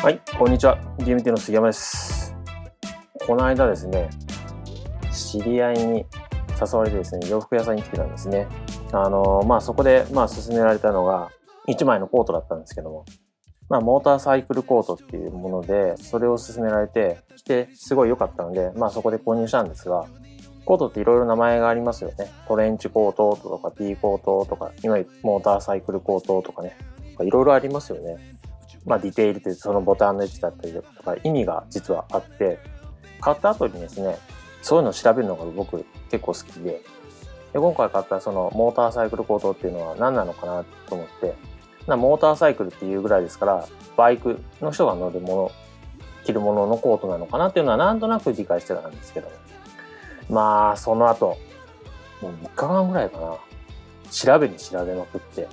はい、こんにちは。DMT の杉山です。この間ですね、知り合いに誘われてですね、洋服屋さんに来てたんですね。あの、まあ、そこで、まあ、勧められたのが、1枚のコートだったんですけども、まあ、モーターサイクルコートっていうもので、それを勧められて、着てすごい良かったので、まあ、そこで購入したんですが、コートっていろいろ名前がありますよね。トレンチコートとか、T コートとか、今モーターサイクルコートとかね、いろいろありますよね。まあ、ディテールというそのボタンの位置だったりとか意味が実はあって買った後にですねそういうのを調べるのが僕結構好きでで今回買ったそのモーターサイクルコートっていうのは何なのかなと思ってなモーターサイクルっていうぐらいですからバイクの人が乗るもの着るもののコートなのかなっていうのはなんとなく理解してたんですけどまあその後もう3日間ぐらいかな。調べに調べまくって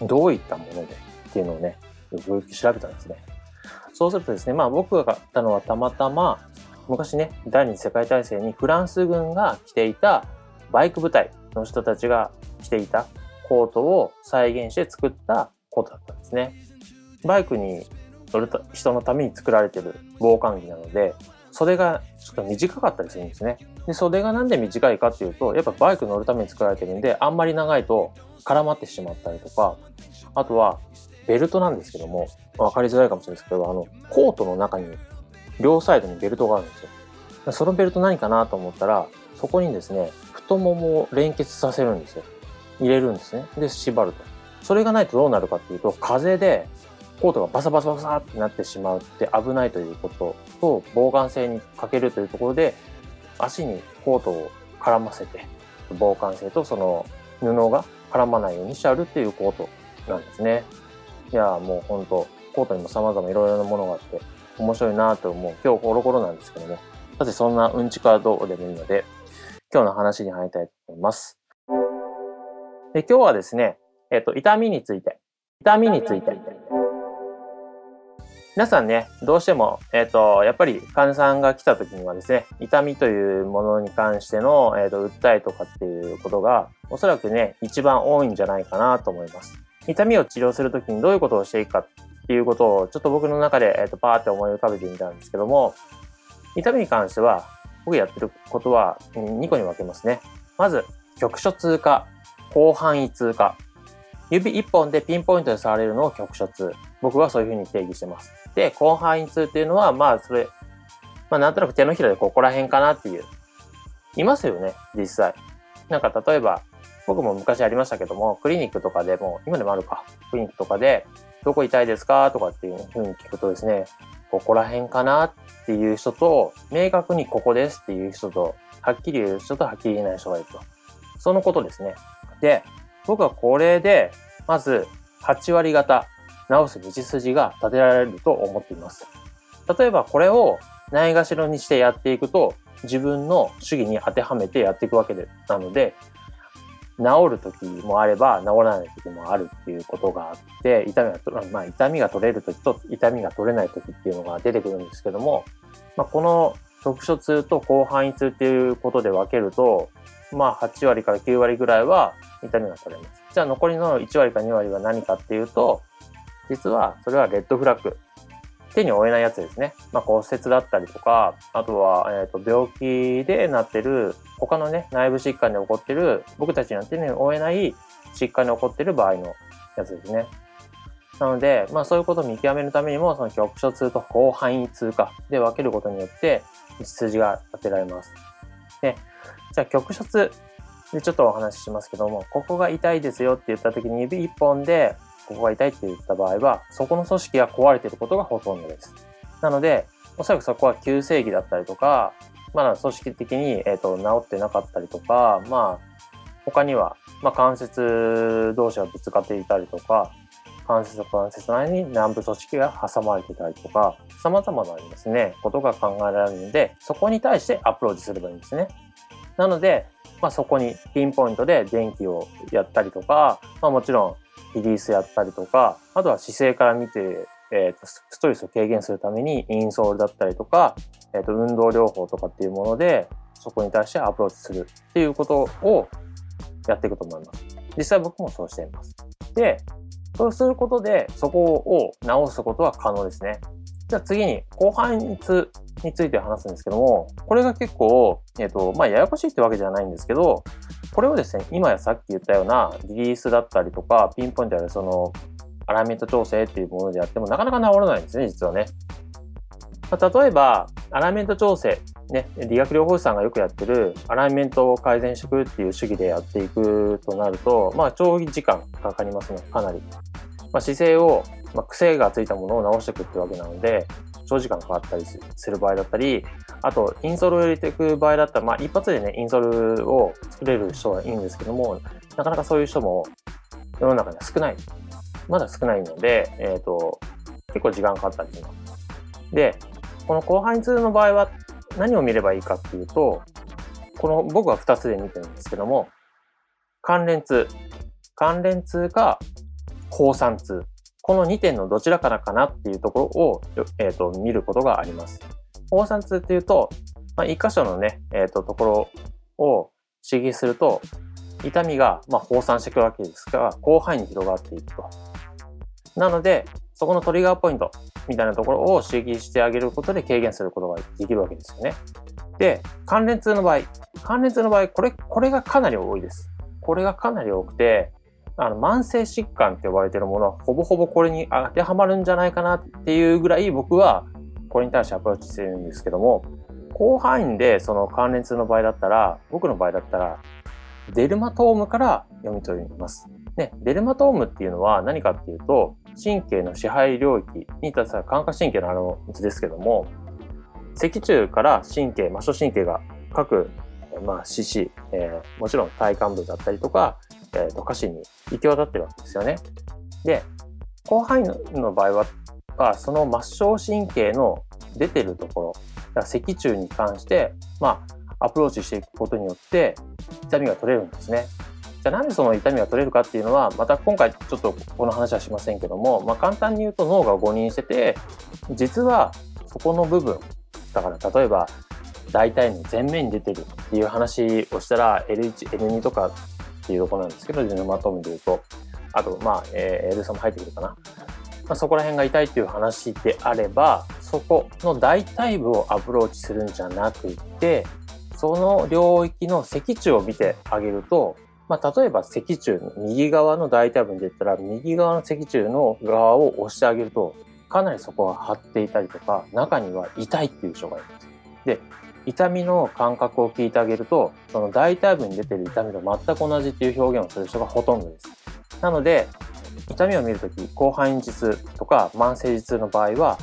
どういったものでっていうのをねよく調べたんですね。そうするとですね、まあ僕が買ったのはたまたま、昔ね、第二次世界大戦にフランス軍が着ていたバイク部隊の人たちが着ていたコートを再現して作ったコートだったんですね。バイクに乗る人のために作られてる防寒着なので、袖がちょっと短かったりするんですね。で、袖がなんで短いかっていうと、やっぱバイク乗るために作られてるんで、あんまり長いと絡まってしまったりとか、あとはベルトなんですけども、分かりづらいかもしれないですけど、あの、コートの中に両サイドにベルトがあるんですよ。そのベルト何かなと思ったら、そこにですね、太ももを連結させるんですよ。入れるんですね。で、縛ると。それがないとどうなるかっていうと、風でコートがバサバサバサってなってしまうって危ないということと、防寒性に欠けるというところで、足にコートを絡ませて、防寒性とその布が絡まないようにしてあるっていうコートなんですね。いや、もう本当コートにも様々いろいろなものがあって、面白いなと思う。今日コロコロなんですけども。さて、そんなうんちくはどうでもいいので、今日の話に入りたいと思います。で、今日はですね、えっ、と、痛みについて。痛みについて。皆さんね、どうしても、えっ、と、やっぱり患者さんが来た時にはですね、痛みというものに関しての、えっ、と、訴えとかっていうことが、おそらくね、一番多いんじゃないかなと思います。痛みを治療するときにどういうことをしていくかっていうことをちょっと僕の中で、えー、とパーって思い浮かべてみたんですけども痛みに関しては僕やってることは2個に分けますね。まず局所通過広範囲通過指1本でピンポイントで触れるのを局所通僕はそういうふうに定義してます。で広範囲通っていうのはまあそれまあなんとなく手のひらでここら辺かなっていういますよね実際。なんか例えば僕も昔ありましたけども、クリニックとかでも、今でもあるか、クリニックとかで、どこ痛いですか？とかっていうふうに聞くとですね、ここら辺かな？っていう人と、明確にここですっていう人と、はっきり言う人とはっきり言えない人がいると。そのことですね。で、僕はこれで、まず、8割方、治す道筋が立てられると思っています。例えばこれをないがしろにしてやっていくと、自分の主義に当てはめてやっていくわけで、なので、治る時もあれば治らない時もあるっていうことがあって痛みが取、まあ、痛みが取れる時と痛みが取れない時っていうのが出てくるんですけども、まあ、この局所痛と広範囲痛っていうことで分けるとまあ8割から9割ぐらいは痛みが取れます。じゃあ残りの1割か2割は何かっていうと実はそれはレッドフラッグ手に負えないやつですね。まあ、骨折だったりとか、あとは、えっ、と、病気でなってる、他のね、内部疾患で起こってる、僕たちに手に負えない疾患で起こってる場合のやつですね。なので、まあそういうことを見極めるためにも、その局所痛と広範囲通過で分けることによって、道筋が当てられます。で、じゃあ局所痛でちょっとお話ししますけども、ここが痛いですよって言った時に指一本でここが痛いって言った場合は、そこの組織が壊れていることがほとんどです。なので、おそらくそこは急性期だったりとか、まだ組織的に、えー、と治ってなかったりとか、まあ、他には、まあ、関節同士がぶつかっていたりとか、関節と関節の間に軟部組織が挟まれていたりとか、様々なですね、ことが考えられるので、そこに対してアプローチすればいいんですね。なので、まあ、そこにピンポイントで電気をやったりとか、まあ、もちろんリリースやったりとか、あとは姿勢から見て、えー、とストレスを軽減するためにインソールだったりとか、えー、と運動療法とかっていうもので、そこに対してアプローチするっていうことをやっていくと思います。実際僕もそうしています。で、そうすることで、そこを直すことは可能ですね。じゃあ次に、広範痛について話すんですけども、これが結構、えっ、ー、と、まあ、ややこしいってわけじゃないんですけど、これをですね、今やさっき言ったようなリリースだったりとか、ピンポイントでその、アライメント調整っていうものでやってもなかなか治らないんですね、実はね。まあ、例えば、アライメント調整、ね、理学療法士さんがよくやってるアライメントを改善していくっていう主義でやっていくとなると、まあ、長時間かかりますね、かなり。まあ、姿勢を、まあ、癖がついたものを直していくってわけなので、長時間かかったりする場合だったり、あと、インソールを入れていく場合だったら、まあ、一発でね、インソールを作れる人はいいんですけども、なかなかそういう人も世の中には少ない。まだ少ないので、えっ、ー、と、結構時間かかったりします。で、この広範囲痛の場合は何を見ればいいかっていうと、この僕は2つで見てるんですけども、関連痛。関連痛か高酸痛。この2点のどちらからかなっていうところを、えーと、見ることがあります。高酸痛っていうと、まあ、1箇所のね、えっ、ー、と、ところを刺激すると、痛みが、まあ、放散してくるわけですが、広範囲に広がっていくと。なので、そこのトリガーポイントみたいなところを刺激してあげることで軽減することができるわけですよね。で、関連痛の場合、関連痛の場合、これ、これがかなり多いです。これがかなり多くて、あの、慢性疾患って呼ばれてるものは、ほぼほぼこれに当てはまるんじゃないかなっていうぐらい僕は、これに対してアプローチしてるんですけども、広範囲でその関連痛の場合だったら、僕の場合だったら、デルマトームから読み取ります。ね、デルマトームっていうのは何かっていうと、神経の支配領域に立つ感覚神経のあの図ですけども、脊柱から神経、末梢神経が各、まあ、四肢、えー、もちろん体幹部だったりとか、えー、と下肢に行き渡ってるわけですよね。で、広範囲の場合は、その末梢神経の出てるところ、脊柱に関して、まあ、アプローチしていくことによって痛みが取れるんですね。じゃあなんでその痛みが取れるかっていうのは、また今回ちょっとこの話はしませんけども、まあ、簡単に言うと脳が誤認してて、実はそこの部分、だから例えば大体の前面に出てるっていう話をしたら L1、L2 とかっていうとこなんですけど、ヌマトームで言うと、あと、まあ、えー、L3 も入ってくるかな。まあ、そこら辺が痛いっていう話であれば、そこの大腿部をアプローチするんじゃなくて、その領域の脊柱を見てあげると、まあ、例えば脊柱の右側の大腿部に出たら、右側の脊柱の側を押してあげると、かなりそこが張っていたりとか、中には痛いっていう人がいます。で、痛みの感覚を聞いてあげると、その大腿部に出てる痛みと全く同じっていう表現をする人がほとんどです。なので、痛みを見るとき、広範囲痛とか慢性頭痛の場合は、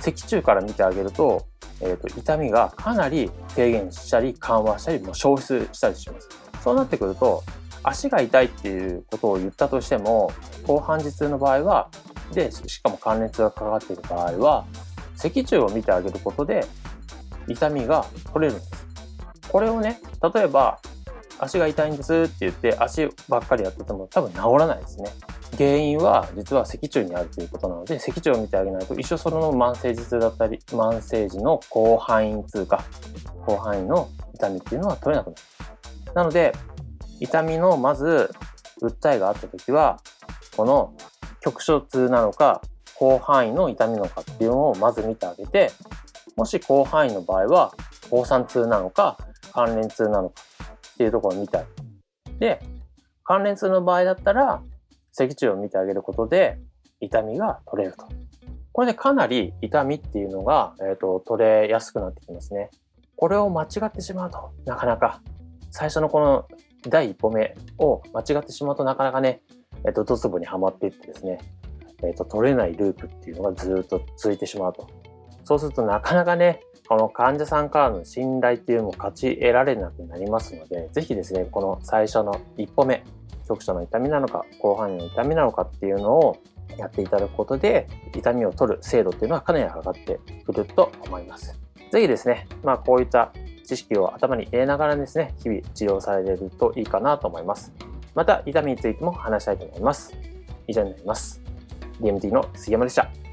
脊柱から見てあげると、えーと、痛みがかなり軽減したり緩和したりも消失したりします。そうなってくると、足が痛いっていうことを言ったとしても、広範時痛の場合は、で、しかも関連痛がかかっている場合は、脊柱を見てあげることで、痛みが取れるんです。これをね、例えば、足が痛いんですって言って、足ばっかりやってても多分治らないですね。原因は実は脊柱にあるということなので、脊柱を見てあげないと、一緒その慢性頭痛だったり、慢性時の広範囲痛か、広範囲の痛みっていうのは取れなくなる。なので、痛みのまず訴えがあった時は、この局所痛なのか、広範囲の痛みのかっていうのをまず見てあげて、もし広範囲の場合は、放散痛なのか、関連痛なのかっていうところを見てあげる。で、関連痛の場合だったら、脊柱を見てあげることで痛みが取れると。これでかなり痛みっていうのが、えーと取れやすくなってきますね。これを間違ってしまうとなかなか最初のこの第一歩目を間違ってしまうとなかなかね、えっと、ドツボにはまっていってですね、えっと、取れないループっていうのがずっと続いてしまうと。そうするとなかなかね、この患者さんからの信頼っていうのも勝ち得られなくなりますので、ぜひですね、この最初の一歩目、局所の痛みなのか、広範囲の痛みなのかっていうのをやっていただくことで、痛みを取る精度っていうのはかなり上がってくると思います。ぜひですね、まあこういった知識を頭に入れながらですね、日々治療されるといいかなと思います。また、痛みについても話したいと思います。以上になります。DMT の杉山でした。